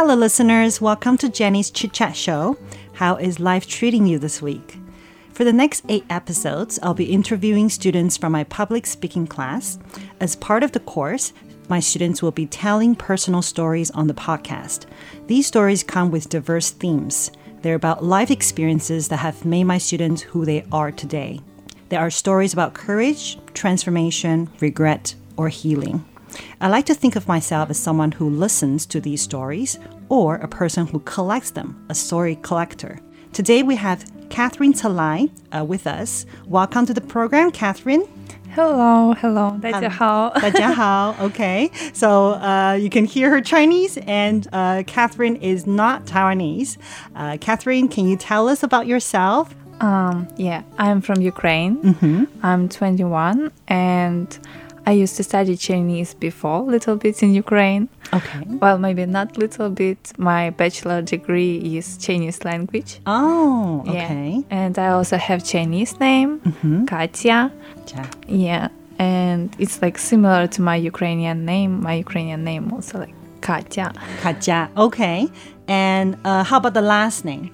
Hello, listeners. Welcome to Jenny's Chit Chat Show. How is life treating you this week? For the next eight episodes, I'll be interviewing students from my public speaking class. As part of the course, my students will be telling personal stories on the podcast. These stories come with diverse themes. They're about life experiences that have made my students who they are today. There are stories about courage, transformation, regret, or healing. I like to think of myself as someone who listens to these stories or a person who collects them, a story collector. Today we have Catherine Talai uh, with us. Welcome to the program, Catherine. Hello, hello，大家好。大家好. Okay, so uh, you can hear her Chinese, and uh, Catherine is not Taiwanese. Uh, Catherine, can you tell us about yourself? Um, yeah, I'm from Ukraine. I'm 21, and I used to study Chinese before, little bit in Ukraine. Okay. Well, maybe not little bit. My bachelor degree is Chinese language. Oh, Yeah. okay. And I also have Chinese name, Katya. Yeah. Yeah, and it's like similar to my Ukrainian name. My Ukrainian name also like Katya. Katja. Okay. And uh, how about the last name?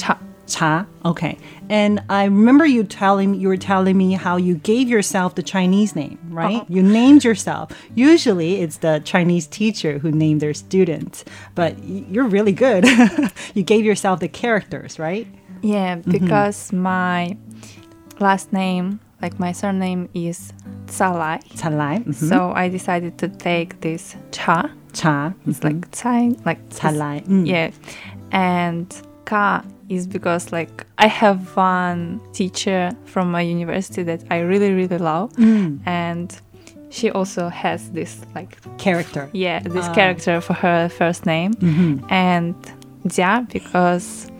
Cha. Cha. Okay. And I remember you telling you were telling me how you gave yourself the Chinese name, right? Uh-huh. You named yourself. Usually it's the Chinese teacher who named their students, but you're really good. you gave yourself the characters, right? Yeah, because my last name, like my surname, is Tsalai. Talai. mhm. So I decided to take this Cha. Cha. It's like Tsai, like Talai. Mm. Yeah, and Ka is because like I have one teacher from my university that I really really love, mm. and she also has this like Character. yeah this ah. character for her first name. Mm-hmm. And Jia because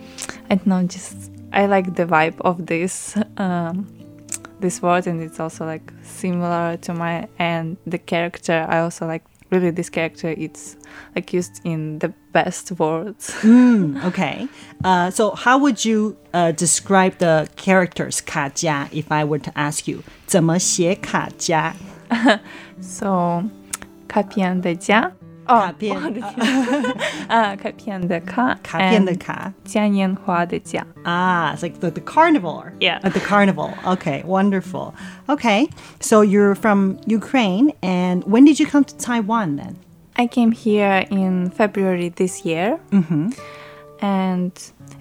I don't know just I like the vibe of this um, this word and it's also like similar to my and the character I also like really this character it's like used in the best words. mm, okay. Uh, so, how would you uh, describe the characters 卡嘉 if I were to ask you 怎么写卡嘉 uh, ah, it's like the the carnival. Yeah, at the carnival. Okay, wonderful. Okay, so you're from Ukraine, and when did you come to Taiwan then? I came here in February this year. Mm-hmm. And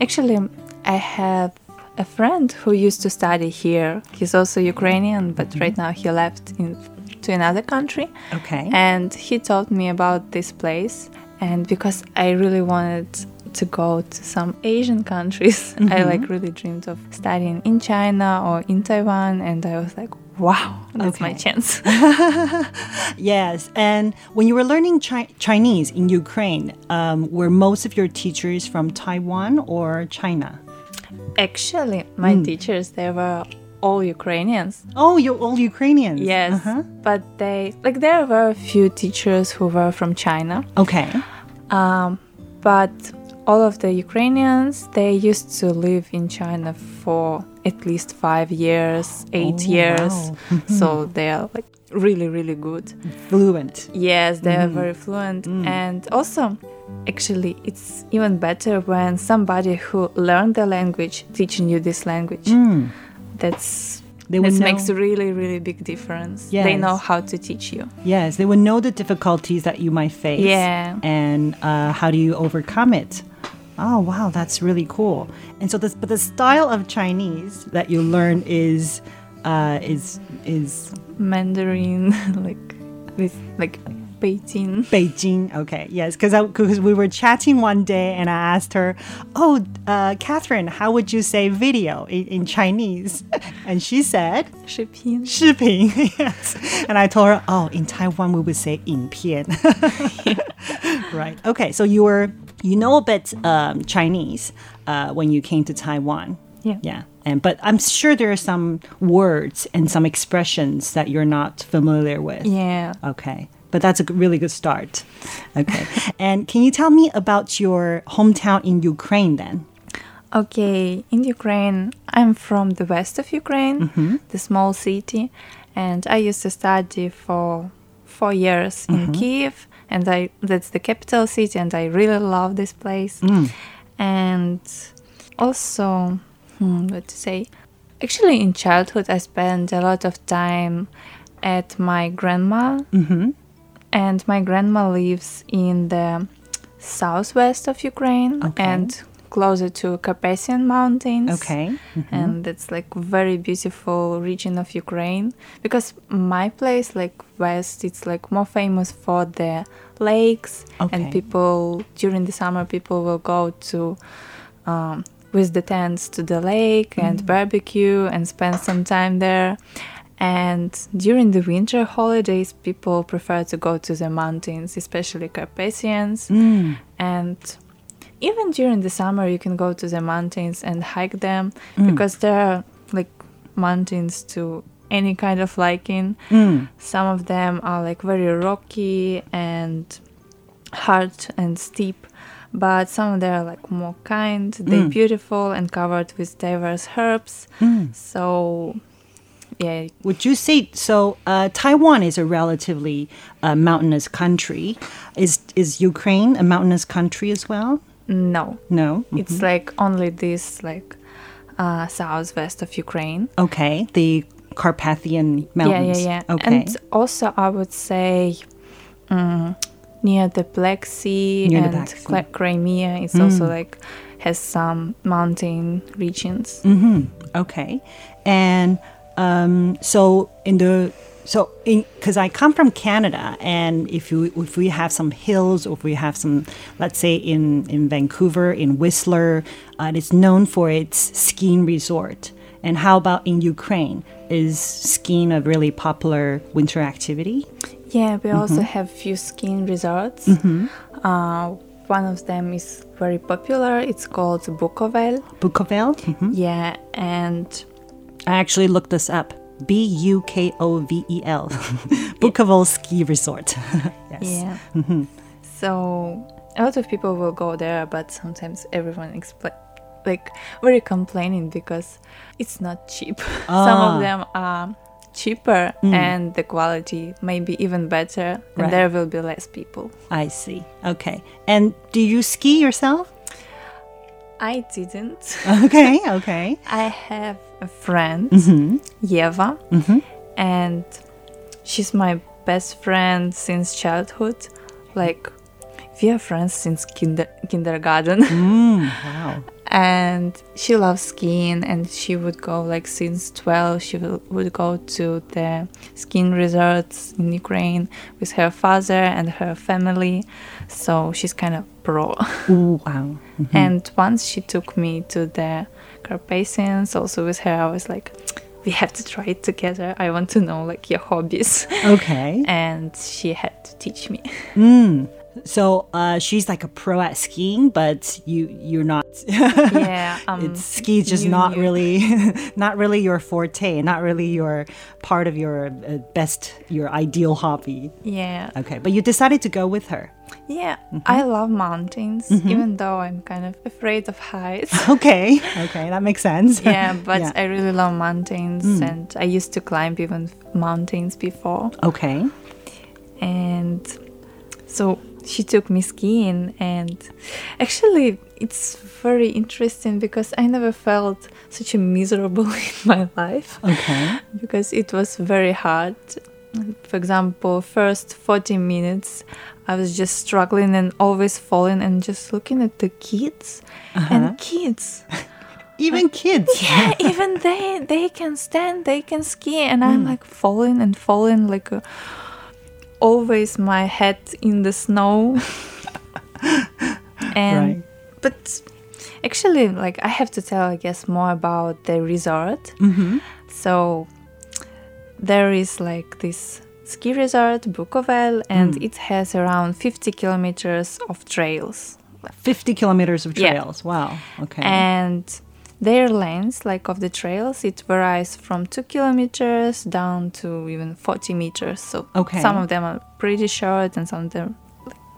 actually, I have a friend who used to study here. He's also Ukrainian, but right now he left in, to another country. Okay. And he told me about this place. And because I really wanted to go to some Asian countries, I like really dreamed of studying in China or in Taiwan. And I was like, wow, that's my chance. Yes, and when you were learning chi- Chinese in Ukraine, um, were most of your teachers from Taiwan or China? Actually, my teachers, they were all Ukrainians. Oh, you're all Ukrainians. Yes, Uh-huh. but they like there were a few teachers who were from China, Okay. um, but all of the Ukrainians they used to live in China for at least five years, eight Oh, years, wow. So they are like really really good. Fluent. Yes, they Mm-hmm. are very fluent, Mm. and also. Actually, it's even better when somebody who learned the language teaching you this language. That's Mm. They would this know- makes a really really big difference. They know how to teach you. Yes, they would know the difficulties that you might face. Yeah. And uh, how do you overcome it? Oh wow, that's really cool. And so this, but the style of Chinese that you learn is, uh, is is Mandarin, like with like Beijing. Beijing. Okay, yes, because because we were chatting one day and I asked her, "Oh, uh, Catherine, how would you say video in, in Chinese?" And she said, 视频. 视频. yes. And I told her, "Oh, in Taiwan we would say 影片." right. Okay. So you were you know a bit um, Chinese uh, when you came to Taiwan. Yeah. Yeah. And but I'm sure there are some words and some expressions that you're not familiar with. Yeah. Okay. But that's a really good start. Okay. and can you tell me about your hometown in Ukraine then? Okay, in Ukraine, I'm from the west of Ukraine, Mm-hmm. the small city, and I used to study for four years Mm-hmm. in Kiev, and I that's the capital city, and I really love this place. Mm. And also, hmm, what to say? Actually, in childhood, I spent a lot of time at my grandma, Mm-hmm. and my grandma lives in the southwest of Ukraine Okay. and closer to Carpathian Mountains. Okay. And it's like very beautiful region of Ukraine because my place, like west, it's like more famous for the lakes Okay. and people during the summer people will go to um, with the tents to the lake Mm. and barbecue and spend some time there. And during the winter holidays, people prefer to go to the mountains, especially Carpathians. Mm. And even during the summer, you can go to the mountains and hike them Mm. because there are like mountains to any kind of liking. Mm. Some of them are like very rocky and hard and steep, but some of them are like more kind. They're Mm. beautiful and covered with diverse herbs. Mm. So, yeah, Would you say so? Uh, Taiwan is a relatively uh, mountainous country. Is is Ukraine a mountainous country as well? No, No. it's like only this like uh, southwest of Ukraine. Okay. The Carpathian Mountains. Yeah, yeah, yeah. Okay. And also, I would say um, near the Black Sea Near the and Black Sea. Crimea, it's also like has some mountain regions. Mm-hmm. Okay. And um, so in the so because I come from Canada, and if you if we have some hills, or if we have some, let's say in in Vancouver, in Whistler, uh, it is known for its skiing resort. And how about in Ukraine? Is skiing a really popular winter activity? Yeah, we also Mm-hmm. have few skiing resorts. Uh, one of them is very popular. It's called Bukovel. Bukovel? Mhm. Yeah, and I actually looked this up. B U K O V E L. Bukovel Ski Resort. yes. yeah. Mm-hmm. So a lot of people will go there, but sometimes everyone expl- like very complaining because it's not cheap. Some Ah. of them are cheaper and the quality may be even better, and Right. there will be less people. I see. Okay. And do you ski yourself? I didn't. Okay, okay. I have a friend, Mm-hmm. Yeva, and she's my best friend since childhood. Like, we are friends since kinder- kindergarten. Mm, wow. And she loves skiing and she would go like since 12 she would go to the skiing resorts in ukraine with her father and her family so she's kind of pro Ooh, wow. and once she took me to the carpathians also with her i was like we have to try it together. I want to know like your hobbies. Okay. and she had to teach me. Mm. So uh, she's like a pro at skiing, but you you're not. yeah, um, it's ski's just you not knew. really not really your forte, not really your part of your uh, best your ideal hobby. Yeah, Okay, but you decided to go with her. yeah. Mm-hmm. I love mountains, even though I'm kind of afraid of heights. Okay, okay, that makes sense. yeah, but Yeah. Mm. I really love mountains, and I used to climb even mountains before. Okay. and so she took me skiing and actually it's very interesting because i never felt such a miserable in my life. Okay. because it was very hard. For example first 40 minutes i was just struggling and always falling and just looking at the kids and uh-huh. kids. Even kids. yeah even they they can stand they can ski. And i'm mm. like falling and falling like a, always my head in the snow and Right. but actually like i have to tell i guess more about the resort Mm-hmm. so there is like this ski resort bukovel and Mm. it has around 50 kilometers of trails 50 kilometers of Yeah. trails. Wow. Okay. and their length like of the trails it varies from two kilometers down to even 40 meters so Okay. some of them are pretty short and some of them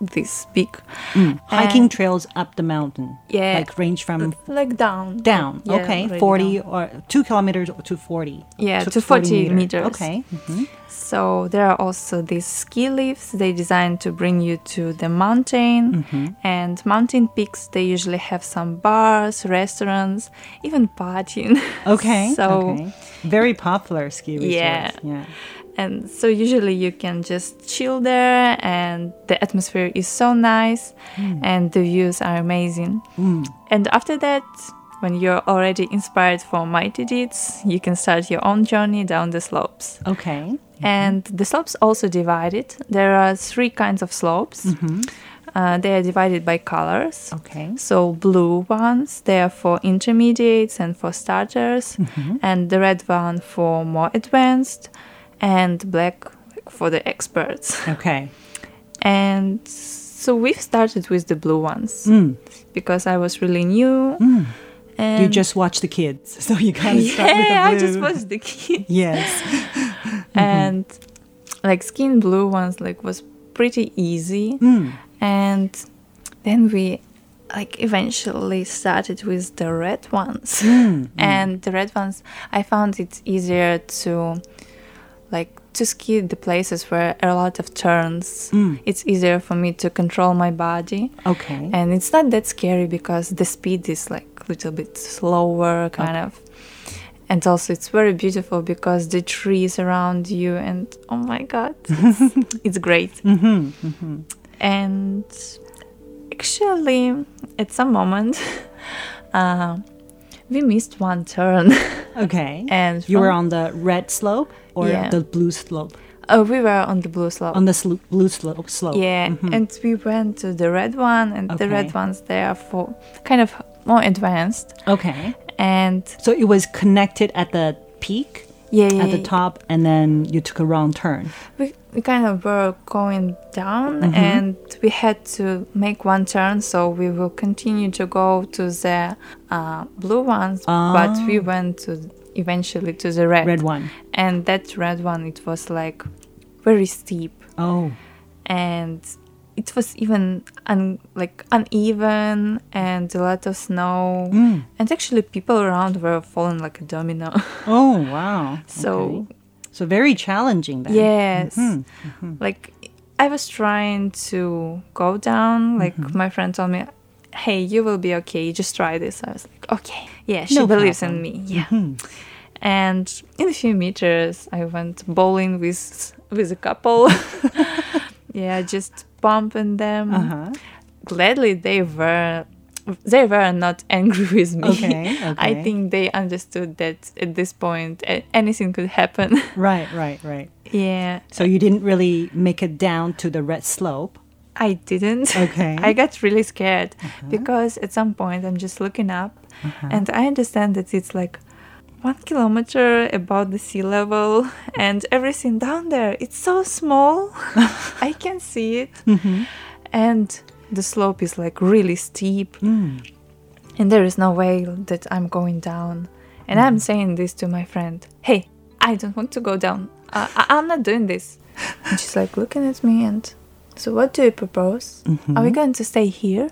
this big Mm. Hiking trails up the mountain. Yeah. Like range from like down down. Yeah, okay. really 40 down. or 2 kilometers to 40. Yeah, to 40 meters. Okay. Mhm. So there are also these ski lifts. They designed to bring you to the mountain, Mm-hmm. and mountain peaks. They usually have some bars, restaurants, even partying. Okay. so okay. Very popular ski resorts. Yeah. Yeah. And so usually you can just chill there, and the atmosphere is so nice, and the views are amazing. Mm. And after that. When you're already inspired for mighty deeds, you can start your own journey down the slopes. Okay. And the slopes also divided. There are three kinds of slopes. Uh, they are divided by colors. Okay. So blue ones, they are for intermediates and for starters, and the red one for more advanced, and black for the experts. Okay. And so we've started with the blue ones Mm. because I was really new. Mm. And You just watch the kids. So you kind of start with the yeah, blue. I just watched the kids. Yes. and like skin blue ones like was pretty easy Mm. and then we like eventually started with the red ones Mm. and the red ones i found it easier to to ski the places where a lot of turns Mm. it's easier for me to control my body Okay. and it's not that scary because the speed is like a little bit slower kind of and also it's very beautiful because the trees around you and oh my god it's, it's great Mm-hmm. Mm-hmm. and actually at some moment uh, we missed one turn Okay. and you were on the red slope or Yeah. the blue slope? oh we were on the blue slope On the slo- blue slope. slope. yeah Mhm. and we went to the red one and the red ones they are for kind of more advanced Okay. and So it was connected at the peak, yeah, yeah at the top, and then you took a wrong turn. we, we kind of were going down Mhm. and we had to make one turn so we will continue to go to the uh, blue ones but we Ah. went to eventually to the red, Red one. and that red one it was like very steep Oh. and it was even un, like uneven and a lot of snow Mm. and actually people around were falling like a domino Oh, wow. so Okay. So very challenging then. Yes. Mhm. Like I was trying to go down. Like Mm-hmm. my friend told me, "Hey, you will be okay. Just try this." I was like, "Okay, yeah." She No believes problem. in me. Yeah. Mhm. And in a few meters, I went bowling with with a couple. yeah, just bumping them. Uh-huh. Gladly, they were. They were not angry with me. Okay, I think they understood that at this point anything could happen. Right, right, right. yeah. So you didn't really make it down to the red slope. I didn't. Okay. I got really scared uh-huh. because at some point I'm just looking up uh-huh. and I understand that it's like one kilometer above the sea level, and everything down there it's so small. I can see it, mm-hmm. and the slope is like really steep, mm. and there is no way that I'm going down. And I'm mm. saying this to my friend. Hey, I don't want to go down. Uh, I- I'm not doing this. And she's like looking at me and so what do you propose? Mm-hmm. Are we going to stay here?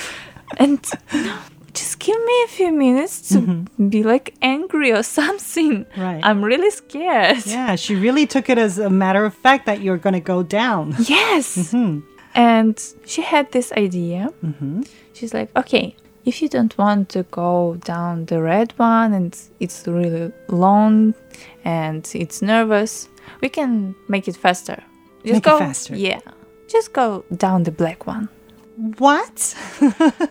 and no, just give me a few minutes to mm-hmm. be like angry or something. Right. I'm really scared. Yeah, she really took it as a matter of fact that you're going to go down. Yes. Mm-hmm. And she had this idea. Mm-hmm. She's like, okay, if you don't want to go down the red one and it's really long and it's nervous, we can make it faster. Just Make it go faster. Yeah. Just go down the black one. What?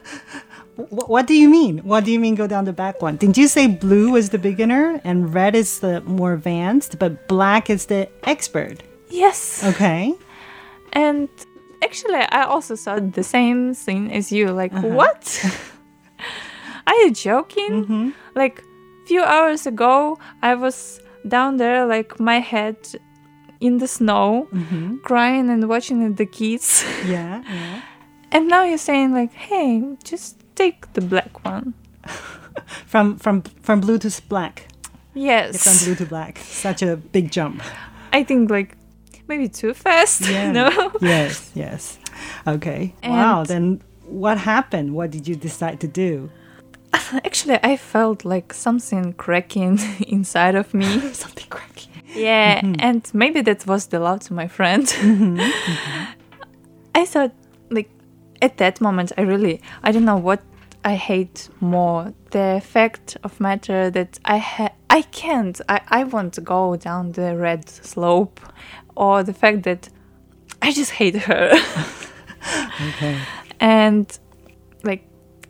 What do you mean? What do you mean go down the back one? Didn't you say blue is the beginner and red is the more advanced, but black is the expert? Yes. Okay. And actually, I also saw the same thing as you. Like, uh-huh. what? Are you joking? Mm-hmm. Like, few hours ago, I was down there, like my head in the snow, mm-hmm. crying and watching the kids. Yeah, yeah. and now you're saying like, hey, just take the black one. From from from blue to black. Yes. From blue to black. Such a big jump. I think like maybe too fast. Yeah. no. yes, yes. Okay. wow. Then what happened? What did you decide to do? Actually, I felt like something cracking inside of me. Something cracking. Yeah, mm-hmm. and maybe that was the love to my friend. Mm-hmm, mm-hmm. I thought, like, at that moment, I really, I don't know what I hate more the fact of matter that I ha- I can't, I, I want to go down the red slope, or the fact that I just hate her. Okay. and like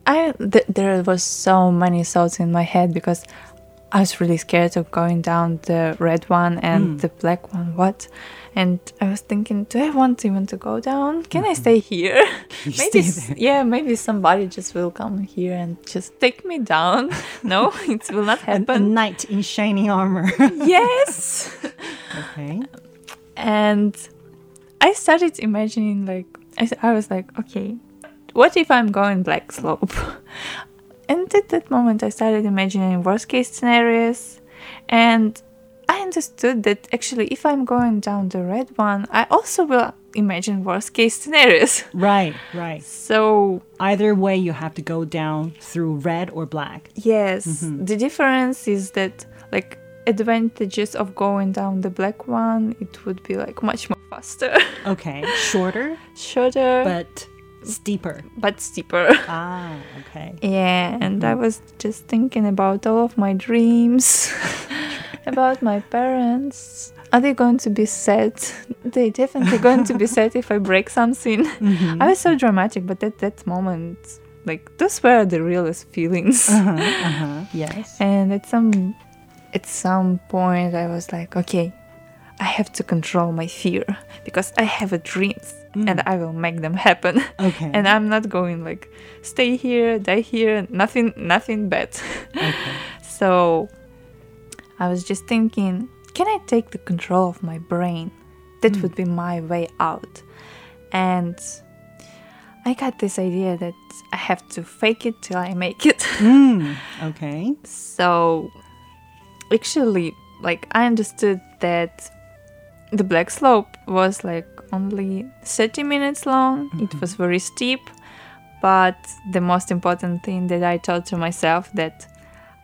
i th- there was so many thoughts in my head because i was really scared of going down the red one and hmm. the black one. What? And i was thinking do i want even to go down? Can i mm-hmm. stay here? Maybe stay yeah maybe somebody just will come here and just take me down. No it will not A, a happen. knight in shining armor. yes. Okay. And I started imagining like I was like, okay, what if I'm going black slope? And at that moment, I started imagining worst case scenarios, and I understood that actually, if I'm going down the red one, I also will imagine worst case scenarios. Right, right. So Either way, you have to go down through red or black. yes, mm-hmm. the difference is that like advantages of going down the black one, it would be like much more faster, Okay. Shorter, shorter, but steeper. but steeper. Ah, okay. Yeah, and I was just thinking about all of my dreams, about my parents. Are they going to be sad? They definitely going to be sad if I break something. I was so dramatic, but at that moment, like those were the realest feelings. Uh-huh, uh-huh. Yes. And at some at some point I was like, okay, I have to control my fear because I have a dreams and I will make them happen. Okay. and I'm not going like stay here, die here, nothing nothing bad. okay. so I was just thinking, can I take the control of my brain? That would be my way out. And I got this idea that I have to fake it till I make it. Mm, okay. So actually, like I understood that the black slope was like only 30 minutes long. It mm-hmm. was very steep, but the most important thing that I told to myself that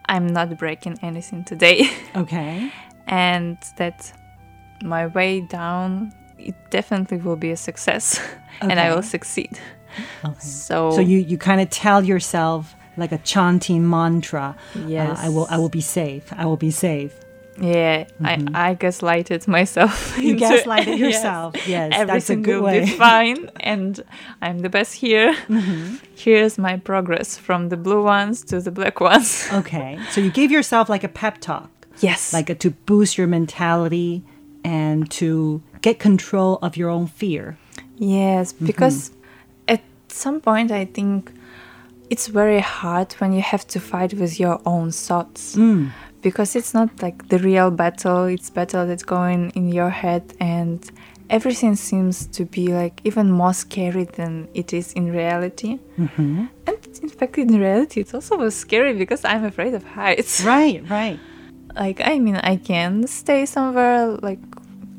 I'm not breaking anything today Okay. and that my way down it definitely will be a success and I will succeed. Okay. So, So you you kind of tell yourself like a chanting mantra. Yes. Uh, I will I will be safe. I will be safe. Yeah, I, I gaslighted myself. Mm-hmm. You gaslighted Yes. yourself. Yes, that's a Everything good will way. be fine, and I'm the best here. Mm-hmm. Here's my progress from the blue ones to the black ones. Okay. So you gave yourself like a pep talk, Yes, like a, to boost your mentality and to get control of your own fear. yes, Mm-hmm. because at some point I think it's very hard when you have to fight with your own thoughts. Mm. because it's not like the real battle it's battle that's going in your head and everything seems to be like even more scary than it is in reality Mm-hmm. and in fact in reality it's also scary because i'm afraid of heights Right, right. like i mean i can stay somewhere like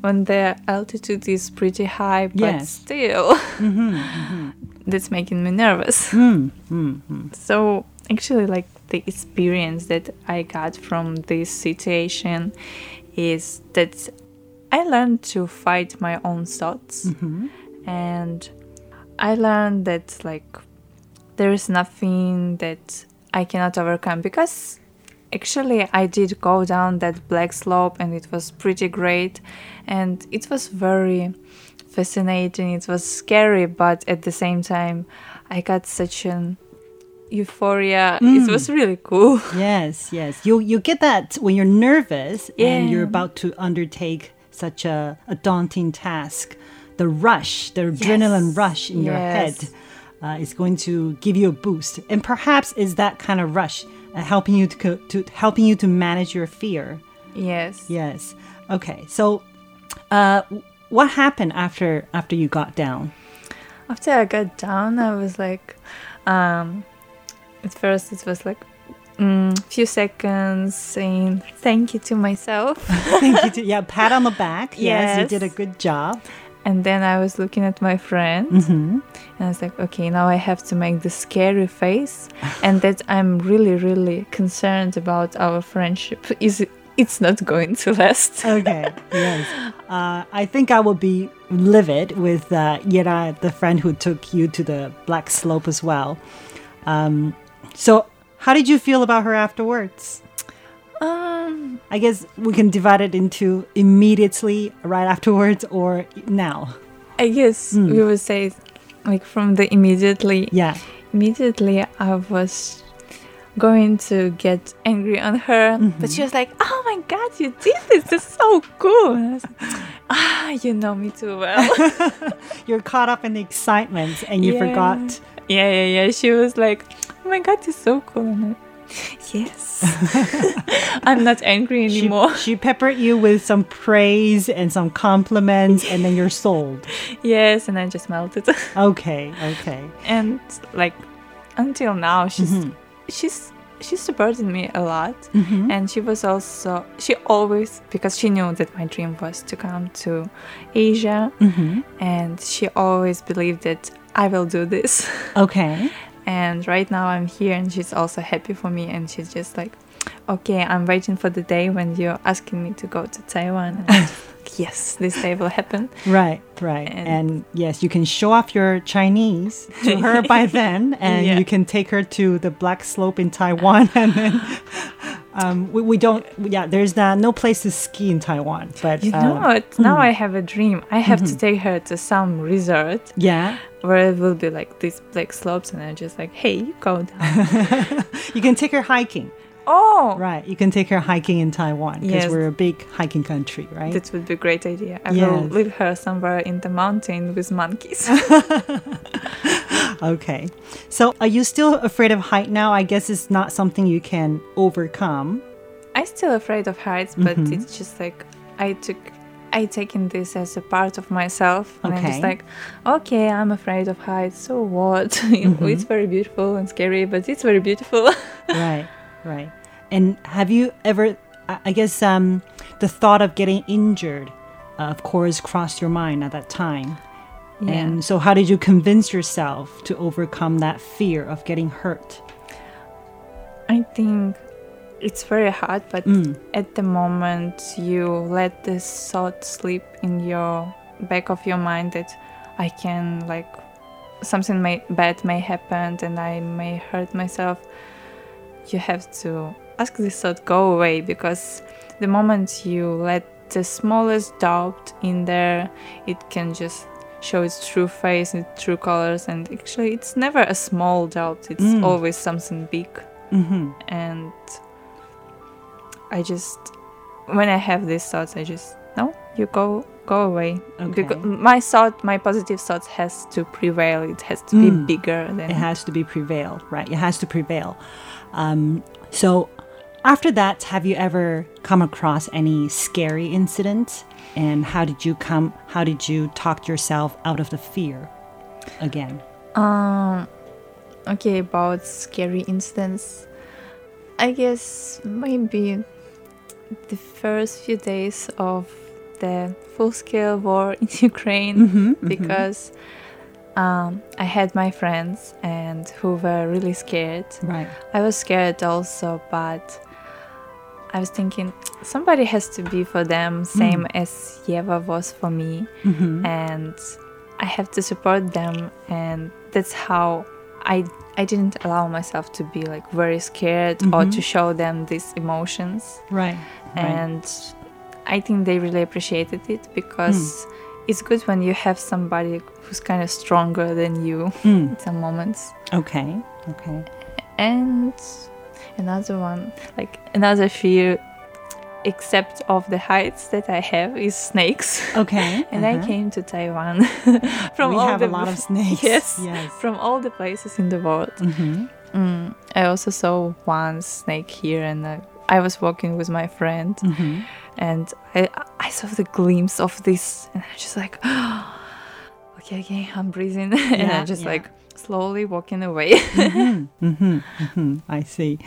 when the altitude is pretty high but Yes. still Mm-hmm. that's making me nervous Mm, mm, mm. so actually like the experience that i got from this situation is that i learned to fight my own thoughts Mhm. and i learned that like there is nothing that i cannot overcome because actually i did go down that black slope and it was pretty great. And it was very fascinating. It was scary but at the same time i got such an euphoria. It was really cool. Yes, yes. You you get that when you're nervous and you're about to undertake such a, a daunting task. The rush, the adrenaline rush in your head uh, is going to give you a boost, and perhaps is that kind of rush helping you to, to helping you to manage your fear. yes Yes. Okay. So, uh, what happened after after you got down? after I got down, I was like, um, at first it was like mm, few seconds saying thank you to myself, Thank you. To, yeah, pat on the back. Yes, you did a good job. And then I was looking at my friend, hmm and I was like, okay, now I have to make the scary face, and that I'm really, really concerned about our friendship. Is it? It's not going to last. Okay. yes. Uh, I think I will be livid with uh, Yera, the friend who took you to the Black Slope as well. Um, so, how did you feel about her afterwards? I guess we can divide it into immediately, right afterwards, or now. I guess we would say, like from the immediately Yeah. immediately I was going to get angry on her, but she was like, "Oh my god, you did this! This is so cool!" And I was like, "Ah, you know me too well." You're caught up in the excitement and you Yeah. forgot. yeah, yeah, yeah. She was like, "Oh my god, you're so cool!" Yes, I'm not angry anymore. she peppered you with some praise and some compliments, and then you're sold. yes, and I just melted. Okay, okay. and like until now, she's she's she supported me a lot and she was also she always because she knew that my dream was to come to asia Mm-hmm. and she always believed that i will do this Okay. And right now i'm here and she's also happy for me and she's just like okay i'm waiting for the day when you're asking me to go to taiwan and I'm just like, yes this day will happen Right, right. And- And, yes, you can show off your Chinese to her by then, and Yeah. you can take her to the Black Slope in Taiwan. And then um, we, we don't, yeah, there's no place to ski in Taiwan. But you uh, know what now i have a dream i have to take her to some resort yeah, where it will be like these black slopes and I'm just like, hey, you go down. you can take her hiking. Oh, Right, you can take her hiking in Taiwan because Yes. we're a big hiking country, right? that would be a great idea. I will leave her somewhere in the mountain with monkeys. okay. So, are you still afraid of height now? I guess it's not something you can overcome. I'm still afraid of heights, but Mm-hmm. it's just like I took I taken this as a part of myself and I'm just like, okay, I'm afraid of heights, so what? Mm-hmm. it's very beautiful and scary, but it's very beautiful. right, right. And have you ever, I guess, um, the thought of getting injured, uh, of course, crossed your mind at that time. Yeah. And so, how did you convince yourself to overcome that fear of getting hurt? I think it's very hard, but Mm. at the moment you let this thought sleep in your back of your mind that I can like something may bad may happen and I may hurt myself. You have to ask this thought go away because the moment you let the smallest doubt in there, it can just show its true face and true colors. And actually, it's never a small doubt; it's Mm. always something big Mm-hmm. and I just when I have these thoughts, I just no, you go go away. Okay. Because my thought, my positive thoughts has to prevail. It has to Mm. be bigger than It has to be prevail, right? It has to prevail. Um, so, after that, have you ever come across any scary incident? And how did you come? How did you talk yourself out of the fear again? Um, okay, about scary incidents. I guess maybe the first few days of the full-scale war in Ukraine, Mm-hmm, because um, I had my friends and who were really scared. Right. I was scared also, but I was thinking somebody has to be for them, same as Yeva was for me, and I have to support them, and that's how I I didn't allow myself to be like very scared or to show them these emotions, Right. and I think they really appreciated it because. It's good when you have somebody who's kind of stronger than you Mm. in some moments. Okay. Okay. And another one, like another fear, except of the heights that I have, is snakes. Okay. and I uh-huh. came to Taiwan from we all have the a lot of snakes. Yes, Yes. from all the places in the world. Mm-hmm. Mm, I also saw one snake here, and uh, I was walking with my friend, Mm-hmm. And I I saw the glimpse of this, and I was just like, okay, okay, I'm breathing, and Yeah, I just yeah. like slowly walking away. Mm-hmm. Mm-hmm. I see.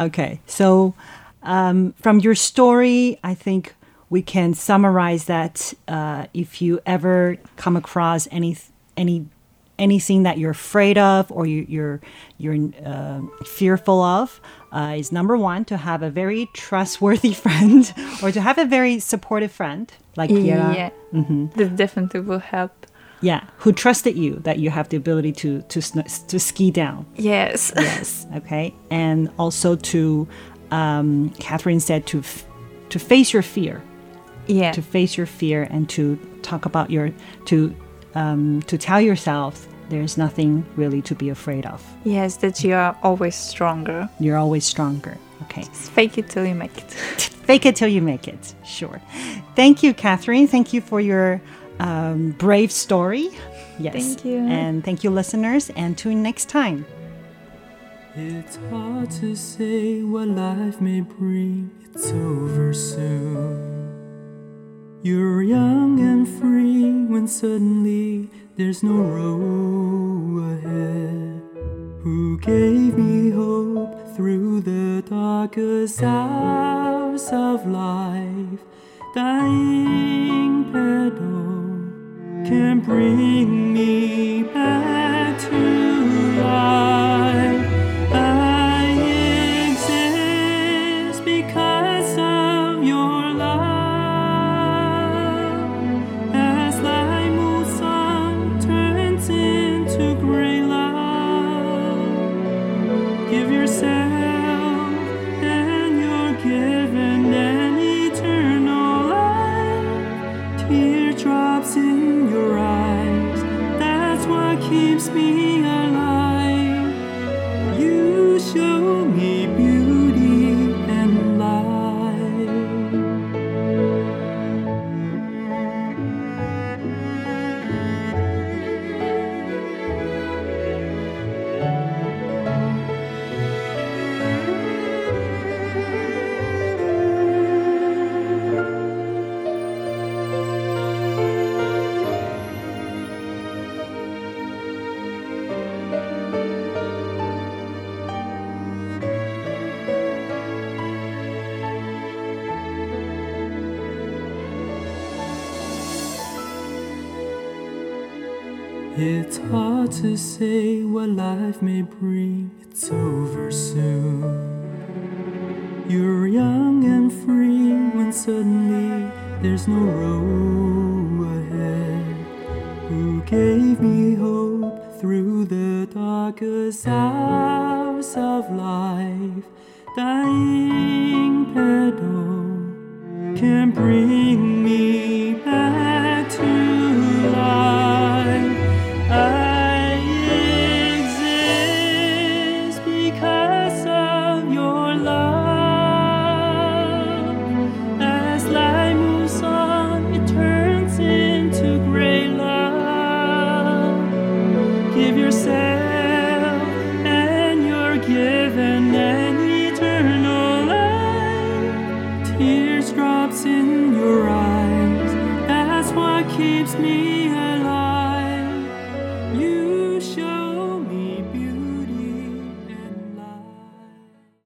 Okay. So, um, from your story, I think we can summarize that uh, if you ever come across any any anything that you're afraid of or you, you're you're uh, fearful of, uh, is number one to have a very trustworthy friend or to have a very supportive friend like Kiera. yeah, that definitely will help. Yeah, who trusted you that you have the ability to to to ski down. Yes. Yes. Okay. And also to, um, Catherine said to, f- to face your fear, Yeah. to face your fear, and to talk about your to, um, to tell yourself there's nothing really to be afraid of. Yes, that you are always stronger. You're always stronger. Okay. Just fake it till you make it. Fake it till you make it. Sure. Thank you, Catherine. Thank you for your um, brave story. Yes. Thank you. And thank you, listeners. And tune next time. It's hard to say what life may bring, it's over soon. You're young and free when suddenly there's no road ahead. Who gave me hope through the darkest hours of life? Dying pedal can bring me back to say what life may bring, it's over soon. You're young and free when suddenly there's no road ahead. Who gave me hope through the darkest hours of life? Dying pedal can bring